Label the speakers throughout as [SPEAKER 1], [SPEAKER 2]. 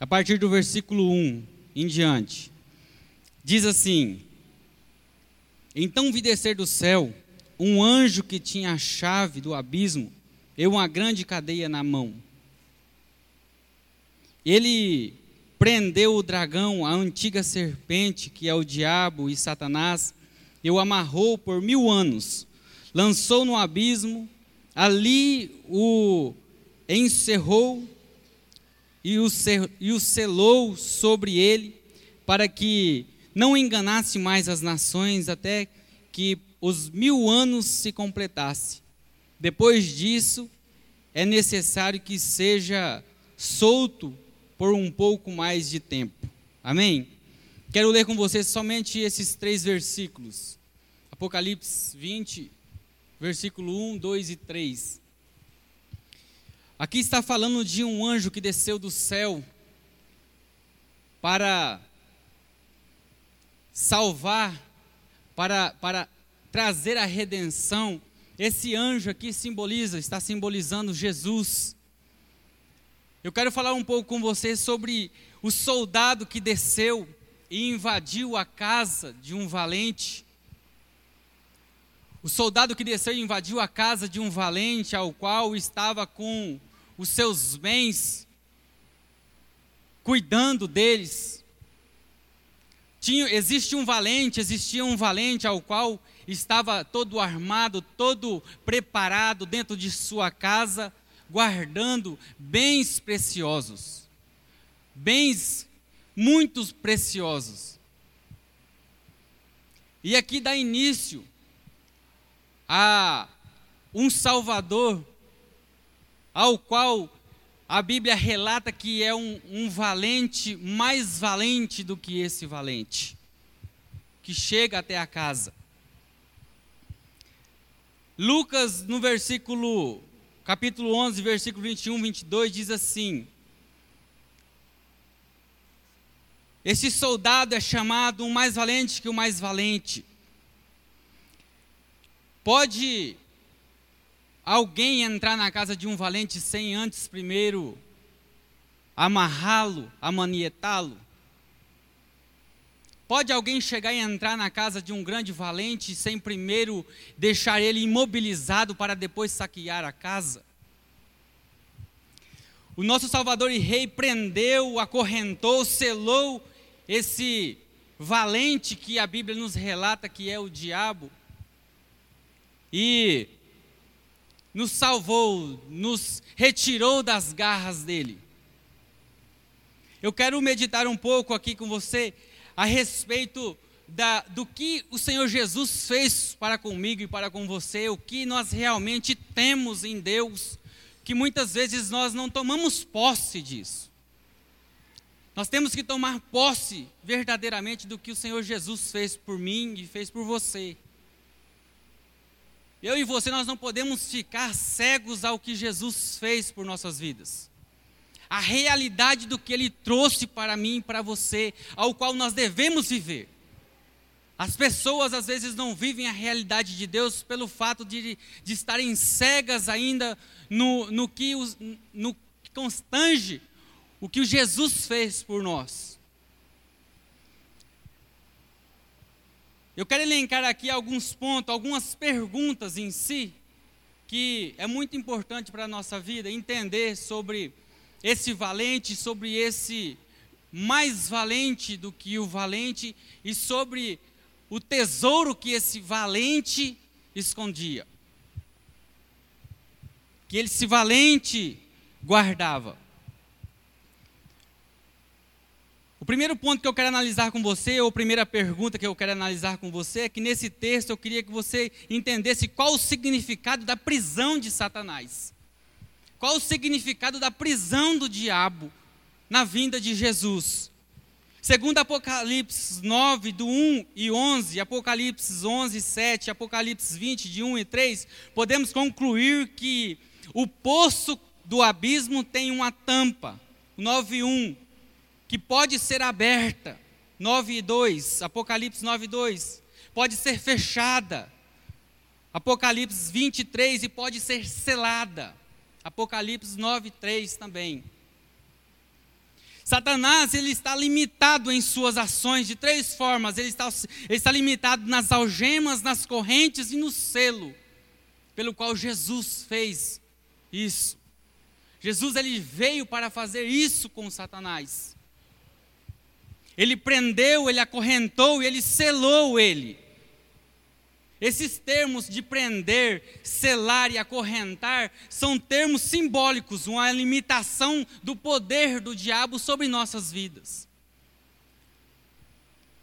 [SPEAKER 1] a partir do versículo 1 em diante. Diz assim: Então vi descer do céu um anjo que tinha a chave do abismo e uma grande cadeia na mão. Ele prendeu o dragão, a antiga serpente, que é o diabo e Satanás, e o amarrou por mil anos, lançou no abismo, ali o encerrou e o, selou sobre ele, para que não enganasse mais as nações, até que os mil anos se completasse. Depois disso, é necessário que seja solto por um pouco mais de tempo. Amém? Quero ler com vocês somente esses três versículos. Apocalipse 20, versículo 1, 2 e 3. Aqui está falando de um anjo que desceu do céu para salvar, para, para trazer a redenção. Esse anjo aqui simboliza, está simbolizando Jesus. Eu quero falar um pouco com você sobre o soldado que desceu e invadiu a casa de um valente. O soldado que desceu e invadiu a casa de um valente, ao qual estava com os seus bens, cuidando deles. Tinha, existe um valente, existia um valente ao qual estava todo armado, todo preparado dentro de sua casa, guardando bens preciosos, bens muito preciosos. E aqui dá início a um Salvador, ao qual a Bíblia relata que é um, um valente mais valente do que esse valente, que chega até a casa. Lucas, no versículo capítulo 11, versículo 21, 22, diz assim: Esse soldado é chamado um mais valente que o mais valente. Pode alguém entrar na casa de um valente sem antes primeiro amarrá-lo, amanietá-lo? Pode alguém chegar e entrar na casa de um grande valente sem primeiro deixar ele imobilizado para depois saquear a casa? O nosso Salvador e Rei prendeu, acorrentou, selou esse valente que a Bíblia nos relata que é o diabo e nos salvou, nos retirou das garras dele. Eu quero meditar um pouco aqui com você a respeito da, do que o Senhor Jesus fez para comigo e para com você, o que nós realmente temos em Deus, que muitas vezes nós não tomamos posse disso. Nós temos que tomar posse verdadeiramente do que o Senhor Jesus fez por mim e fez por você. Eu e você, nós não podemos ficar cegos ao que Jesus fez por nossas vidas a realidade do que Ele trouxe para mim e para você, ao qual nós devemos viver. As pessoas às vezes não vivem a realidade de Deus pelo fato de, de estarem cegas ainda no, no, que os, no que constange o que Jesus fez por nós. Eu quero elencar aqui alguns pontos, algumas perguntas em si, que é muito importante para a nossa vida entender sobre esse valente, sobre esse mais valente do que o valente e sobre o tesouro que esse valente escondia. Que esse valente guardava. O primeiro ponto que eu quero analisar com você, ou a primeira pergunta que eu quero analisar com você, é que nesse texto eu queria que você entendesse qual o significado da prisão de Satanás. Qual o significado da prisão do diabo na vinda de Jesus? Segundo Apocalipse 9, do 1 e 11, Apocalipse 11, 7, Apocalipse 20, de 1 e 3, podemos concluir que o poço do abismo tem uma tampa, 9 e 1, que pode ser aberta, 9 e 2, Apocalipse 9 e 2, pode ser fechada, Apocalipse 23, e pode ser selada. Apocalipse 9, 3 também. Satanás ele está limitado em suas ações de três formas. Ele está, ele está limitado nas algemas, nas correntes e no selo, pelo qual Jesus fez isso. Jesus ele veio para fazer isso com Satanás. Ele prendeu, ele acorrentou, ele selou ele. Esses termos de prender, selar e acorrentar são termos simbólicos, uma limitação do poder do diabo sobre nossas vidas.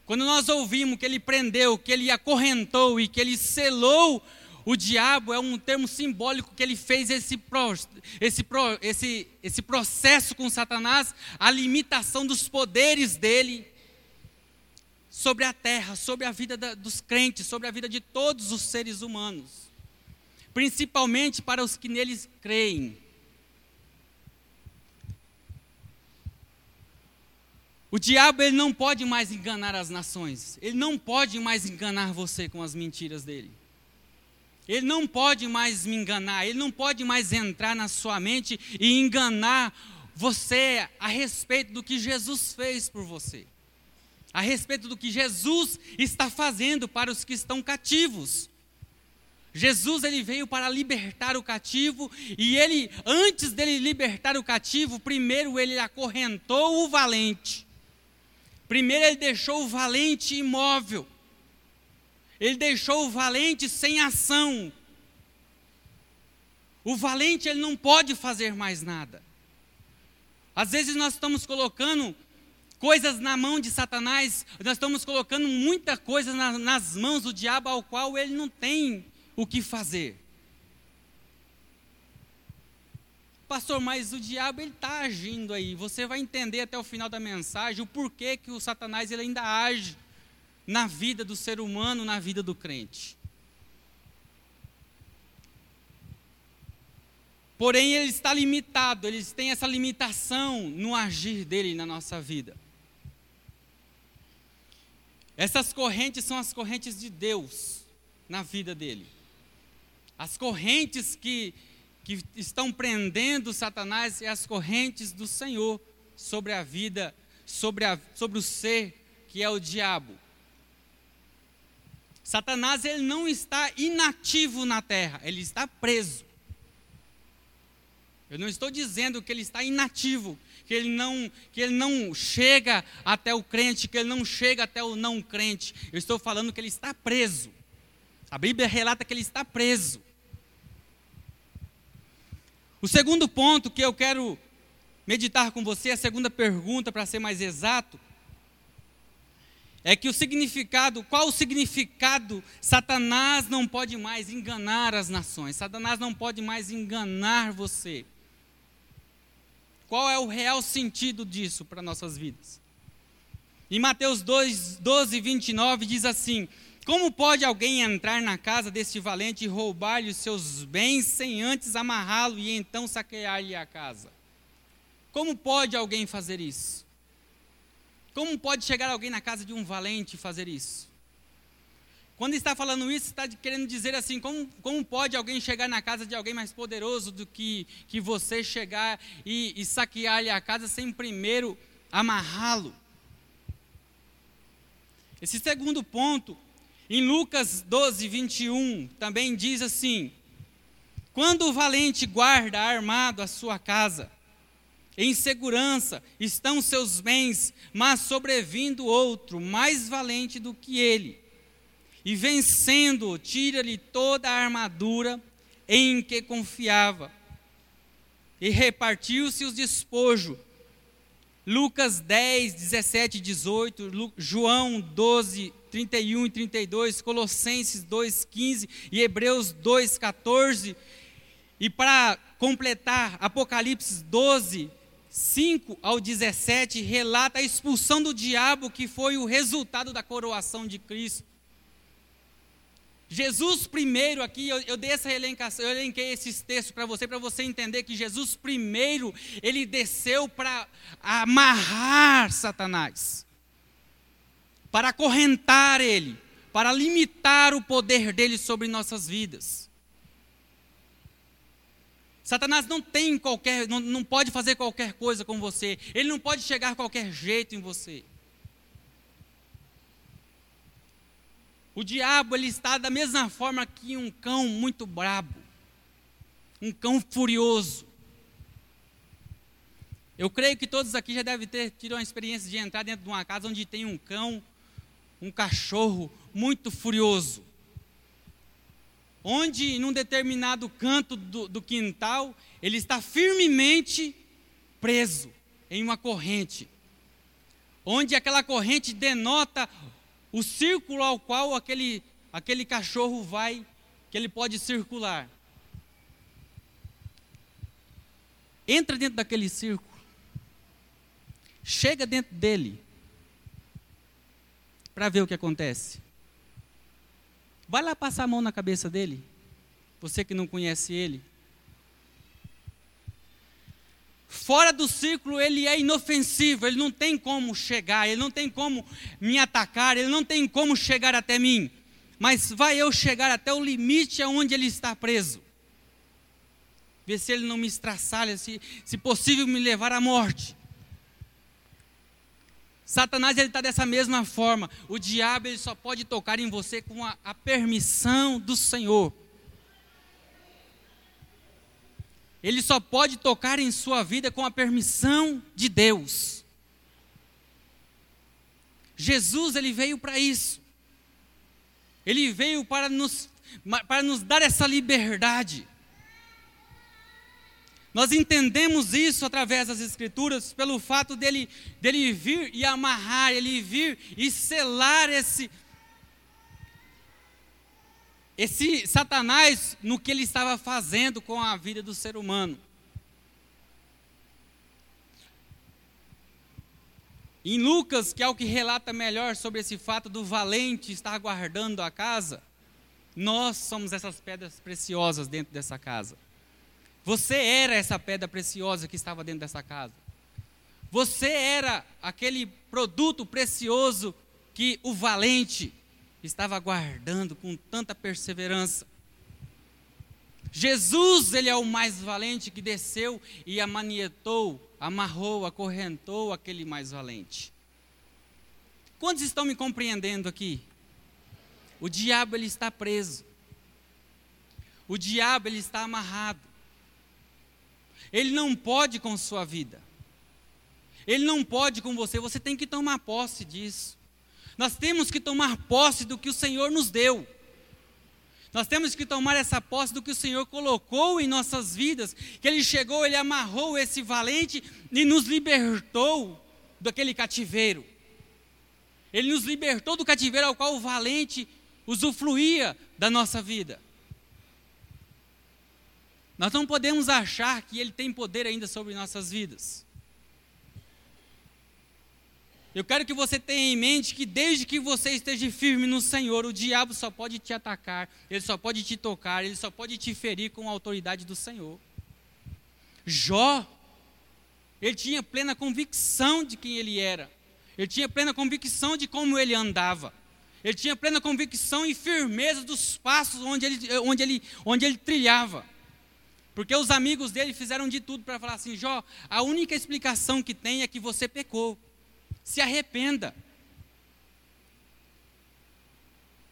[SPEAKER 1] Quando nós ouvimos que ele prendeu, que ele acorrentou e que ele selou o diabo, é um termo simbólico que ele fez esse, esse, esse, esse processo com Satanás, a limitação dos poderes dele sobre a terra, sobre a vida da, dos crentes, sobre a vida de todos os seres humanos, principalmente para os que neles creem. O diabo ele não pode mais enganar as nações, ele não pode mais enganar você com as mentiras dele. Ele não pode mais me enganar, ele não pode mais entrar na sua mente e enganar você a respeito do que Jesus fez por você a respeito do que Jesus está fazendo para os que estão cativos. Jesus ele veio para libertar o cativo e ele antes dele libertar o cativo, primeiro ele acorrentou o valente. Primeiro ele deixou o valente imóvel. Ele deixou o valente sem ação. O valente ele não pode fazer mais nada. Às vezes nós estamos colocando coisas na mão de Satanás, nós estamos colocando muita coisa na, nas mãos do diabo ao qual ele não tem o que fazer. Pastor, mas o diabo ele está agindo aí. Você vai entender até o final da mensagem o porquê que o Satanás ele ainda age na vida do ser humano, na vida do crente. Porém, ele está limitado, ele tem essa limitação no agir dele na nossa vida. Essas correntes são as correntes de Deus na vida dele. As correntes que, que estão prendendo Satanás é as correntes do Senhor sobre a vida, sobre, a, sobre o ser que é o diabo. Satanás ele não está inativo na terra, ele está preso. Eu não estou dizendo que ele está inativo, que ele não, que ele não chega até o crente, que ele não chega até o não crente. Eu estou falando que ele está preso. A Bíblia relata que ele está preso. O segundo ponto que eu quero meditar com você, a segunda pergunta, para ser mais exato, é que o significado, qual o significado? Satanás não pode mais enganar as nações, Satanás não pode mais enganar você. Qual é o real sentido disso para nossas vidas? Em Mateus 2, 12, 29 diz assim: Como pode alguém entrar na casa deste valente e roubar-lhe os seus bens sem antes amarrá-lo e então saquear-lhe a casa? Como pode alguém fazer isso? Como pode chegar alguém na casa de um valente e fazer isso? Quando está falando isso, está querendo dizer assim: como, como pode alguém chegar na casa de alguém mais poderoso do que, que você chegar e, e saquear-lhe a casa sem primeiro amarrá-lo? Esse segundo ponto, em Lucas 12, 21, também diz assim: Quando o valente guarda armado a sua casa, em segurança estão seus bens, mas sobrevindo outro, mais valente do que ele e vencendo, tira-lhe toda a armadura em que confiava, e repartiu-se os despojos. Lucas 10, 17 e 18, João 12, 31 e 32, Colossenses 2, 15 e Hebreus 2, 14. E para completar, Apocalipse 12, 5 ao 17, relata a expulsão do diabo, que foi o resultado da coroação de Cristo. Jesus primeiro aqui, eu, eu dei essa elencação, eu elenquei esses textos para você, para você entender que Jesus primeiro, ele desceu para amarrar Satanás, para acorrentar ele, para limitar o poder dele sobre nossas vidas. Satanás não tem qualquer, não, não pode fazer qualquer coisa com você. Ele não pode chegar qualquer jeito em você. O diabo ele está da mesma forma que um cão muito brabo, um cão furioso. Eu creio que todos aqui já devem ter tido uma experiência de entrar dentro de uma casa onde tem um cão, um cachorro muito furioso. Onde, num determinado canto do, do quintal, ele está firmemente preso em uma corrente. Onde aquela corrente denota o círculo ao qual aquele, aquele cachorro vai, que ele pode circular. Entra dentro daquele círculo, chega dentro dele, para ver o que acontece. Vai lá passar a mão na cabeça dele, você que não conhece ele. Fora do círculo, ele é inofensivo, ele não tem como chegar, ele não tem como me atacar, ele não tem como chegar até mim. Mas vai eu chegar até o limite aonde ele está preso. Ver se ele não me estraçalha, se, se possível me levar à morte. Satanás ele está dessa mesma forma. O diabo ele só pode tocar em você com a, a permissão do Senhor. Ele só pode tocar em sua vida com a permissão de Deus. Jesus, ele veio para isso. Ele veio para nos, para nos dar essa liberdade. Nós entendemos isso através das Escrituras, pelo fato dele, dele vir e amarrar, ele vir e selar esse, esse Satanás no que ele estava fazendo com a vida do ser humano. Em Lucas, que é o que relata melhor sobre esse fato do valente estar guardando a casa, nós somos essas pedras preciosas dentro dessa casa. Você era essa pedra preciosa que estava dentro dessa casa. Você era aquele produto precioso que o valente estava guardando com tanta perseverança. Jesus, ele é o mais valente que desceu e amanietou, amarrou, acorrentou aquele mais valente. Quantos estão me compreendendo aqui? O diabo ele está preso. O diabo ele está amarrado. Ele não pode com sua vida. Ele não pode com você, você tem que tomar posse disso. Nós temos que tomar posse do que o Senhor nos deu. Nós temos que tomar essa posse do que o Senhor colocou em nossas vidas, que Ele chegou, Ele amarrou esse valente e nos libertou daquele cativeiro. Ele nos libertou do cativeiro ao qual o valente usufruía da nossa vida. Nós não podemos achar que Ele tem poder ainda sobre nossas vidas. Eu quero que você tenha em mente que desde que você esteja firme no Senhor, o diabo só pode te atacar, ele só pode te tocar, ele só pode te ferir com a autoridade do Senhor. Jó, ele tinha plena convicção de quem ele era, ele tinha plena convicção de como ele andava, ele tinha plena convicção e firmeza dos passos onde ele, onde ele, onde ele trilhava. Porque os amigos dele fizeram de tudo para falar assim: Jó, a única explicação que tem é que você pecou se arrependa.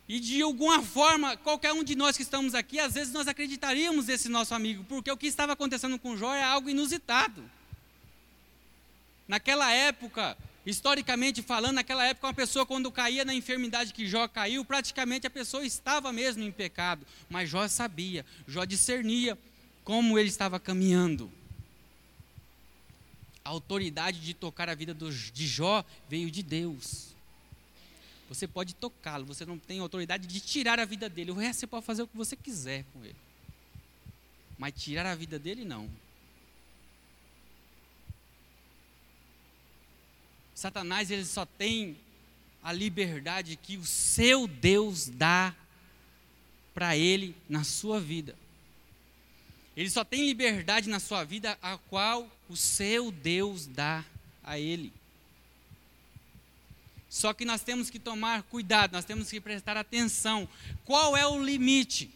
[SPEAKER 1] E de alguma forma, qualquer um de nós que estamos aqui, às vezes nós acreditaríamos nesse nosso amigo, porque o que estava acontecendo com Jó é algo inusitado. Naquela época, historicamente falando, naquela época, uma pessoa quando caía na enfermidade que Jó caiu, praticamente a pessoa estava mesmo em pecado. Mas Jó sabia, Jó discernia como ele estava caminhando a autoridade de tocar a vida de Jó veio de Deus. Você pode tocá-lo, você não tem autoridade de tirar a vida dele. O resto você pode fazer o que você quiser com ele. Mas tirar a vida dele, não. Satanás ele só tem a liberdade que o seu Deus dá para ele na sua vida. Ele só tem liberdade na sua vida a qual o seu Deus dá a ele. Só que nós temos que tomar cuidado, nós temos que prestar atenção. Qual é o limite?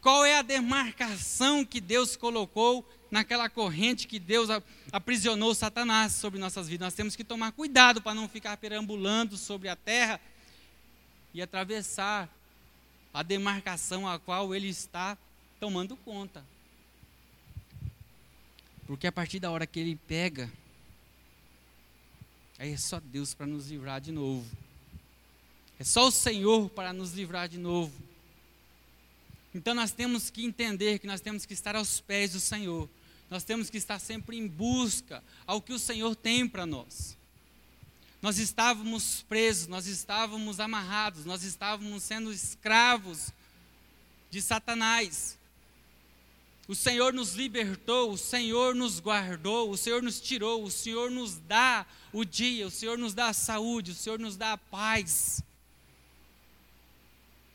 [SPEAKER 1] Qual é a demarcação que Deus colocou naquela corrente que Deus aprisionou Satanás sobre nossas vidas? Nós temos que tomar cuidado para não ficar perambulando sobre a terra e atravessar a demarcação a qual ele está tomando conta. Porque a partir da hora que ele pega, aí é só Deus para nos livrar de novo. É só o Senhor para nos livrar de novo. Então nós temos que entender que nós temos que estar aos pés do Senhor. Nós temos que estar sempre em busca ao que o Senhor tem para nós. Nós estávamos presos, nós estávamos amarrados, nós estávamos sendo escravos de Satanás. O Senhor nos libertou, o Senhor nos guardou, o Senhor nos tirou, o Senhor nos dá o dia, o Senhor nos dá a saúde, o Senhor nos dá a paz.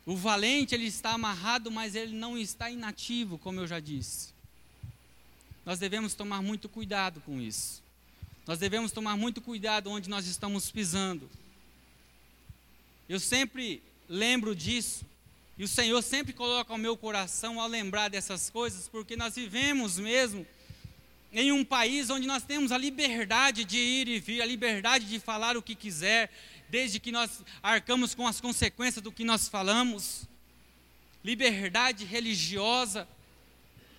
[SPEAKER 1] O valente, ele está amarrado, mas ele não está inativo, como eu já disse. Nós devemos tomar muito cuidado com isso. Nós devemos tomar muito cuidado onde nós estamos pisando. Eu sempre lembro disso, e o Senhor sempre coloca ao meu coração ao lembrar dessas coisas, porque nós vivemos mesmo em um país onde nós temos a liberdade de ir e vir, a liberdade de falar o que quiser, desde que nós arcamos com as consequências do que nós falamos. Liberdade religiosa.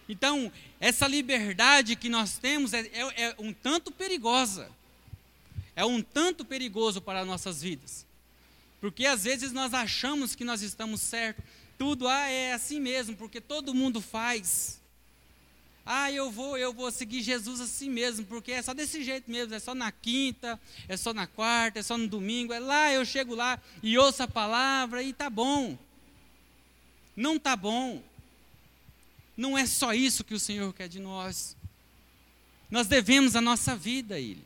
[SPEAKER 1] Então, essa liberdade que nós temos é, é, é um tanto perigosa. É um tanto perigoso para as nossas vidas. Porque às vezes nós achamos que nós estamos certos. Tudo ah, é assim mesmo, porque todo mundo faz. Ah, eu vou, eu vou seguir Jesus assim mesmo, porque é só desse jeito mesmo, é só na quinta, é só na quarta, é só no domingo, é lá, eu chego lá e ouço a palavra e tá bom. Não tá bom. Não é só isso que o Senhor quer de nós. Nós devemos a nossa vida a Ele.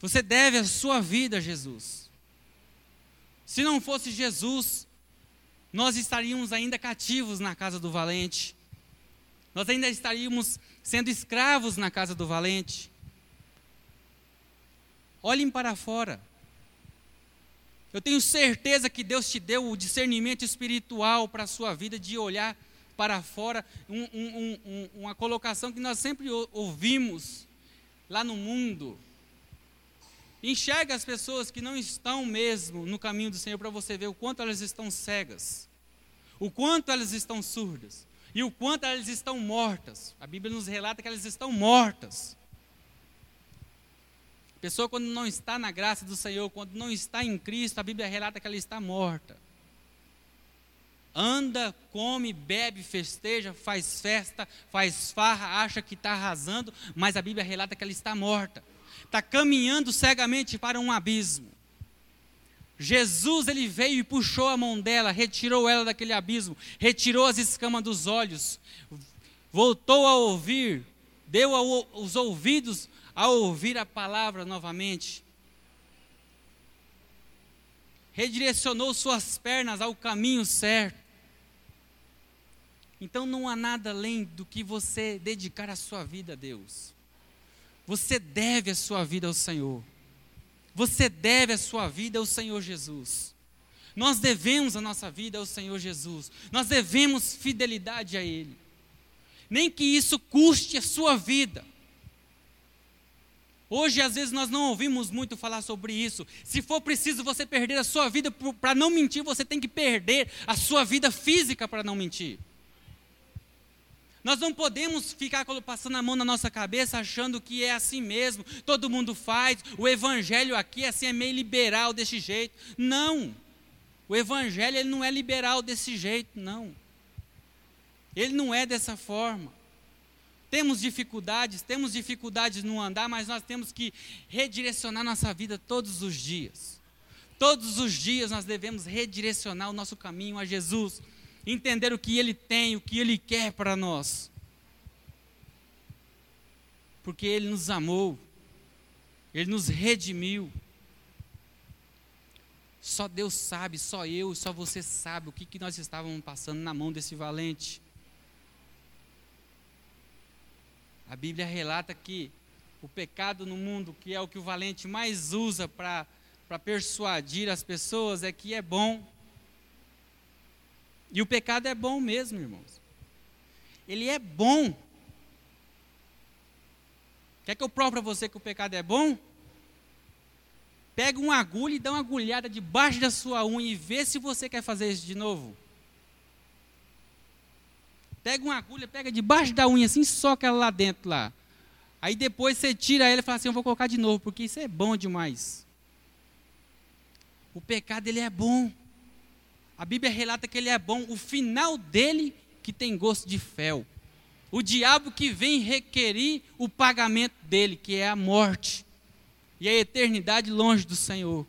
[SPEAKER 1] Você deve a sua vida a Jesus. Se não fosse Jesus, nós estaríamos ainda cativos na casa do valente. Nós ainda estaríamos sendo escravos na casa do valente. Olhem para fora. Eu tenho certeza que Deus te deu o discernimento espiritual para a sua vida de olhar para fora. Um, um, um, uma colocação que nós sempre ouvimos lá no mundo. Enxerga as pessoas que não estão mesmo no caminho do Senhor para você ver o quanto elas estão cegas, o quanto elas estão surdas e o quanto elas estão mortas. A Bíblia nos relata que elas estão mortas. A pessoa, quando não está na graça do Senhor, quando não está em Cristo, a Bíblia relata que ela está morta. Anda, come, bebe, festeja, faz festa, faz farra, acha que está arrasando, mas a Bíblia relata que ela está morta está caminhando cegamente para um abismo. Jesus ele veio e puxou a mão dela, retirou ela daquele abismo, retirou as escamas dos olhos, voltou a ouvir, deu os ouvidos a ouvir a palavra novamente, redirecionou suas pernas ao caminho certo. Então não há nada além do que você dedicar a sua vida a Deus. Você deve a sua vida ao Senhor. Você deve a sua vida ao Senhor Jesus. Nós devemos a nossa vida ao Senhor Jesus. Nós devemos fidelidade a Ele. Nem que isso custe a sua vida. Hoje, às vezes, nós não ouvimos muito falar sobre isso. Se for preciso você perder a sua vida para não mentir, você tem que perder a sua vida física para não mentir. Nós não podemos ficar passando a mão na nossa cabeça achando que é assim mesmo, todo mundo faz, o evangelho aqui assim é meio liberal desse jeito. Não. O evangelho ele não é liberal desse jeito, não. Ele não é dessa forma. Temos dificuldades, temos dificuldades no andar, mas nós temos que redirecionar nossa vida todos os dias. Todos os dias nós devemos redirecionar o nosso caminho a Jesus entender o que Ele tem, o que Ele quer para nós. Porque Ele nos amou, Ele nos redimiu. Só Deus sabe, só eu, só você sabe o que, que nós estávamos passando na mão desse valente. A Bíblia relata que o pecado no mundo, que é o que o valente mais usa para persuadir as pessoas, é que é bom. E o pecado é bom mesmo, irmãos. ele é bom. Quer que eu prove para você que o pecado é bom? Pega uma agulha e dá uma agulhada debaixo da sua unha e vê se você quer fazer isso de novo. Pega uma agulha, pega debaixo da unha assim, soca ela lá dentro lá. Aí depois você tira ela e fala assim, eu vou colocar de novo, porque isso é bom demais. O pecado ele é bom. A Bíblia relata que ele é bom. O final dele que tem gosto de fel. O diabo que vem requerir o pagamento dele, que é a morte e a eternidade longe do Senhor.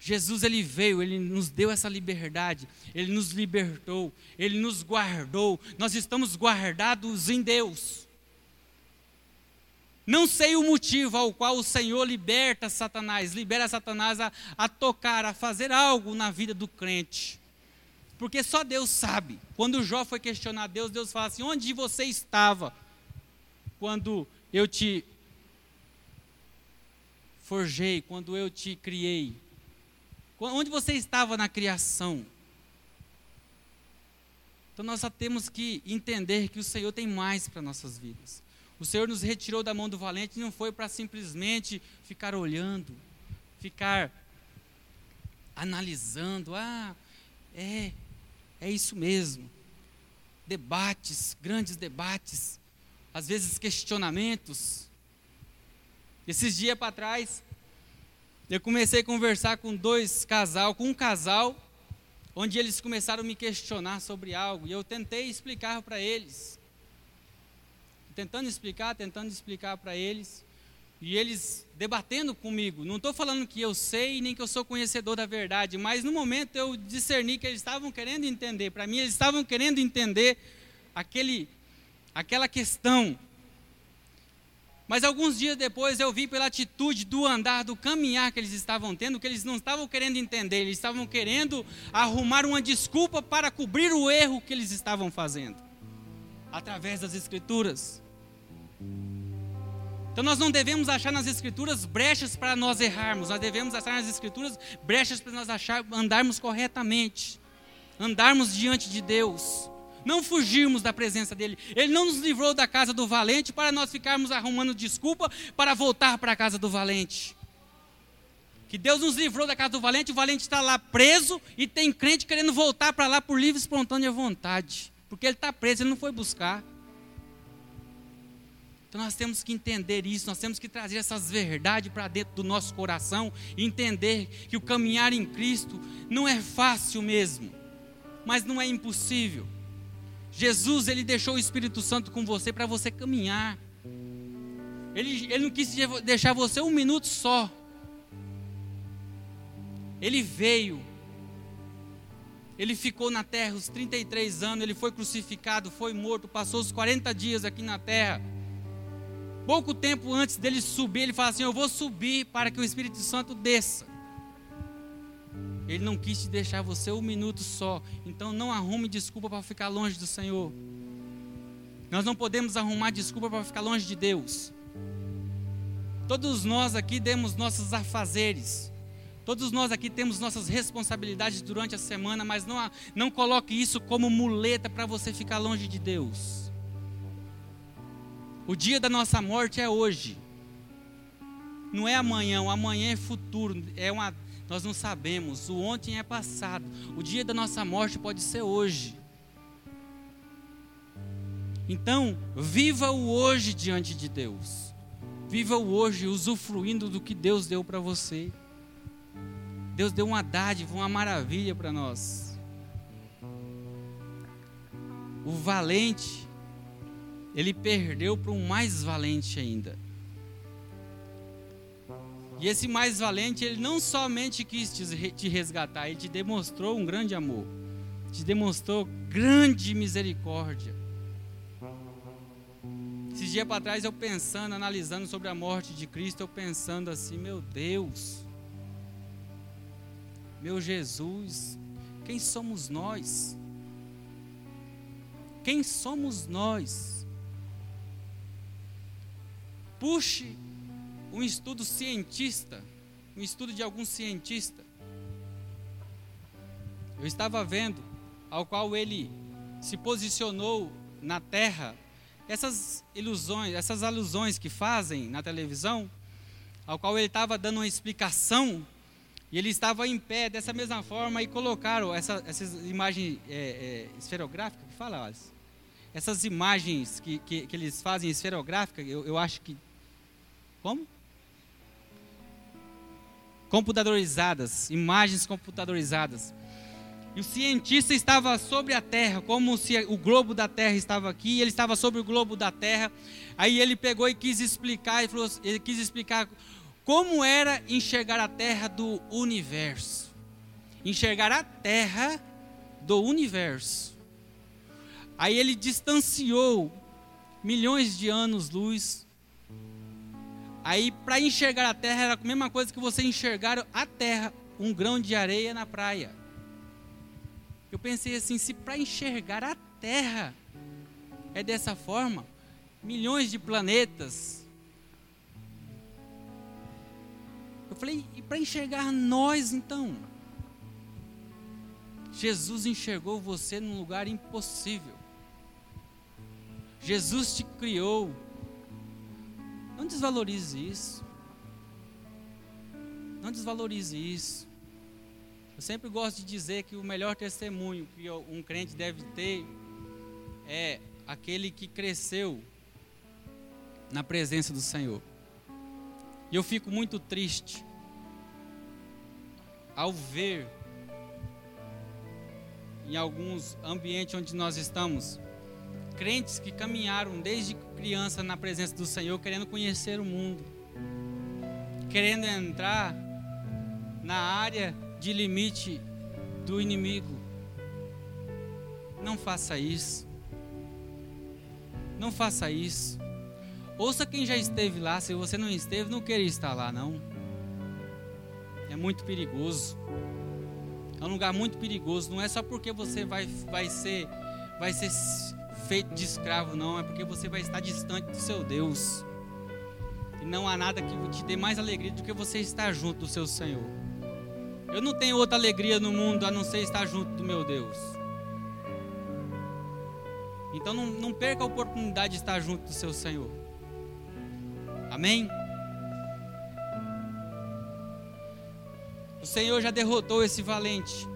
[SPEAKER 1] Jesus ele veio, ele nos deu essa liberdade, ele nos libertou, ele nos guardou. Nós estamos guardados em Deus. Não sei o motivo ao qual o Senhor liberta Satanás, libera Satanás a, a tocar, a fazer algo na vida do crente. Porque só Deus sabe. Quando Jó foi questionar Deus, Deus fala assim: onde você estava quando eu te forjei, quando eu te criei? Onde você estava na criação? Então nós só temos que entender que o Senhor tem mais para nossas vidas. O Senhor nos retirou da mão do valente e não foi para simplesmente ficar olhando, ficar analisando. Ah, é, é isso mesmo. Debates, grandes debates, às vezes questionamentos. Esses dias para trás, eu comecei a conversar com dois casal, com um casal, onde eles começaram a me questionar sobre algo, e eu tentei explicar para eles. Tentando explicar, tentando explicar para eles, e eles debatendo comigo. Não estou falando que eu sei nem que eu sou conhecedor da verdade, mas no momento eu discerni que eles estavam querendo entender. Para mim, eles estavam querendo entender aquele, aquela questão mas alguns dias depois eu vi pela atitude do andar, do caminhar que eles estavam tendo, que eles não estavam querendo entender, eles estavam querendo arrumar uma desculpa para cobrir o erro que eles estavam fazendo, através das Escrituras. Então nós não devemos achar nas Escrituras brechas para nós errarmos, nós devemos achar nas Escrituras brechas para nós achar, andarmos corretamente, andarmos diante de Deus não fugirmos da presença dele. Ele não nos livrou da casa do valente para nós ficarmos arrumando desculpa para voltar para a casa do valente. Que Deus nos livrou da casa do valente, o valente está lá preso e tem crente querendo voltar para lá por livre e espontânea vontade. Porque ele está preso, ele não foi buscar. Então nós temos que entender isso, nós temos que trazer essas verdades para dentro do nosso coração e entender que o caminhar em Cristo não é fácil mesmo, mas não é impossível. Jesus, ele deixou o Espírito Santo com você para você caminhar. Ele, ele não quis deixar você um minuto só. Ele veio. Ele ficou na terra os 33 anos, ele foi crucificado, foi morto, passou os 40 dias aqui na terra. Pouco tempo antes dele subir, ele fala assim: Eu vou subir para que o Espírito Santo desça. Ele não quis te deixar você um minuto só. Então não arrume desculpa para ficar longe do Senhor. Nós não podemos arrumar desculpa para ficar longe de Deus. Todos nós aqui temos nossos afazeres. Todos nós aqui temos nossas responsabilidades durante a semana, mas não, não coloque isso como muleta para você ficar longe de Deus. O dia da nossa morte é hoje. Não é amanhã, o amanhã é futuro, é uma nós não sabemos. O ontem é passado. O dia da nossa morte pode ser hoje. Então, viva o hoje diante de Deus. Viva o hoje usufruindo do que Deus deu para você. Deus deu uma dádiva, uma maravilha para nós. O valente, ele perdeu para um mais valente ainda. E esse mais valente, ele não somente quis te resgatar, ele te demonstrou um grande amor, te demonstrou grande misericórdia. Esses dias para trás, eu pensando, analisando sobre a morte de Cristo, eu pensando assim: meu Deus, meu Jesus, quem somos nós? Quem somos nós? Puxe um estudo cientista, um estudo de algum cientista. Eu estava vendo, ao qual ele se posicionou na terra, essas ilusões, essas alusões que fazem na televisão, ao qual ele estava dando uma explicação, e ele estava em pé dessa mesma forma e colocaram essa, essas imagens é, é, esferográficas, que fala, essas imagens que, que, que, eles fazem esferográficas, eu, eu acho que. Como? Computadorizadas, imagens computadorizadas. E o cientista estava sobre a Terra, como se o globo da Terra estava aqui, ele estava sobre o globo da Terra. Aí ele pegou e quis explicar, ele, falou, ele quis explicar como era enxergar a Terra do universo. Enxergar a Terra do universo. Aí ele distanciou milhões de anos-luz. Aí para enxergar a Terra era a mesma coisa que você enxergar a Terra, um grão de areia na praia. Eu pensei assim, se para enxergar a Terra é dessa forma, milhões de planetas. Eu falei, e para enxergar nós então? Jesus enxergou você num lugar impossível. Jesus te criou. Não desvalorize isso. Não desvalorize isso. Eu sempre gosto de dizer que o melhor testemunho que um crente deve ter é aquele que cresceu na presença do Senhor. E eu fico muito triste ao ver em alguns ambientes onde nós estamos, crentes que caminharam desde criança na presença do Senhor, querendo conhecer o mundo, querendo entrar na área de limite do inimigo. Não faça isso. Não faça isso. Ouça quem já esteve lá. Se você não esteve, não queira estar lá, não. É muito perigoso. É um lugar muito perigoso. Não é só porque você vai, vai ser vai ser feito de escravo, não. É porque você vai estar distante do seu Deus. E não há nada que te dê mais alegria do que você estar junto do seu Senhor. Eu não tenho outra alegria no mundo a não ser estar junto do meu Deus. Então não, não perca a oportunidade de estar junto do seu Senhor. Amém? O Senhor já derrotou esse valente.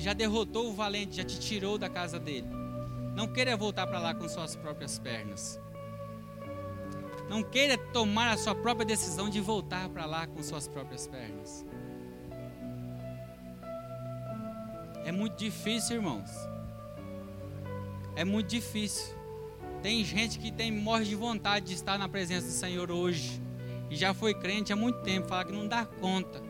[SPEAKER 1] Já derrotou o valente, já te tirou da casa dele. Não queira voltar para lá com suas próprias pernas. Não queira tomar a sua própria decisão de voltar para lá com suas próprias pernas. É muito difícil, irmãos. É muito difícil. Tem gente que tem morre de vontade de estar na presença do Senhor hoje e já foi crente há muito tempo, fala que não dá conta.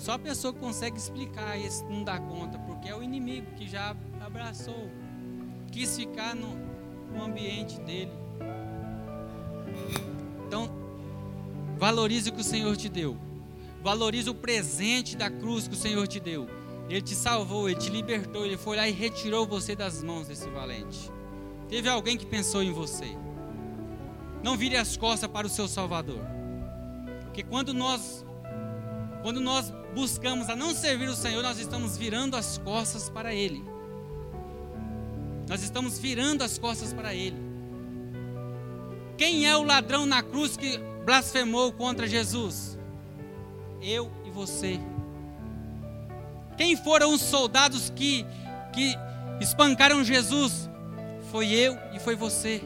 [SPEAKER 1] Só a pessoa que consegue explicar isso não dá conta, porque é o inimigo que já abraçou, quis ficar no, no ambiente dele. Então, valorize o que o Senhor te deu. Valorize o presente da cruz que o Senhor te deu. Ele te salvou, ele te libertou, ele foi lá e retirou você das mãos desse valente. Teve alguém que pensou em você. Não vire as costas para o seu Salvador. Porque quando nós quando nós buscamos a não servir o Senhor, nós estamos virando as costas para ele. Nós estamos virando as costas para ele. Quem é o ladrão na cruz que blasfemou contra Jesus? Eu e você. Quem foram os soldados que, que espancaram Jesus? Foi eu e foi você.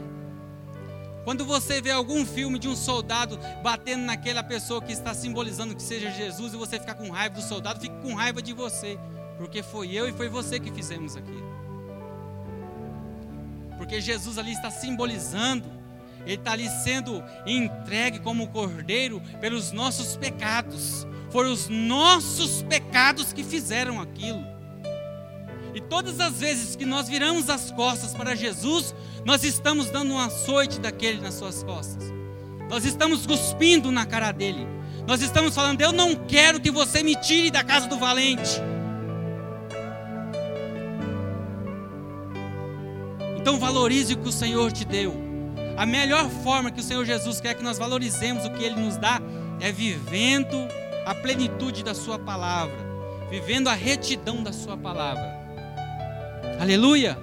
[SPEAKER 1] Quando você vê algum filme de um soldado batendo naquela pessoa que está simbolizando que seja Jesus e você ficar com raiva do soldado, fique com raiva de você, porque foi eu e foi você que fizemos aquilo. Porque Jesus ali está simbolizando ele está ali sendo entregue como cordeiro pelos nossos pecados. Foram os nossos pecados que fizeram aquilo. E todas as vezes que nós viramos as costas para Jesus, nós estamos dando um açoite daquele nas suas costas. Nós estamos cuspindo na cara dele. Nós estamos falando: Eu não quero que você me tire da casa do valente. Então valorize o que o Senhor te deu. A melhor forma que o Senhor Jesus quer que nós valorizemos o que Ele nos dá é vivendo a plenitude da Sua palavra, vivendo a retidão da Sua palavra. Aleluia!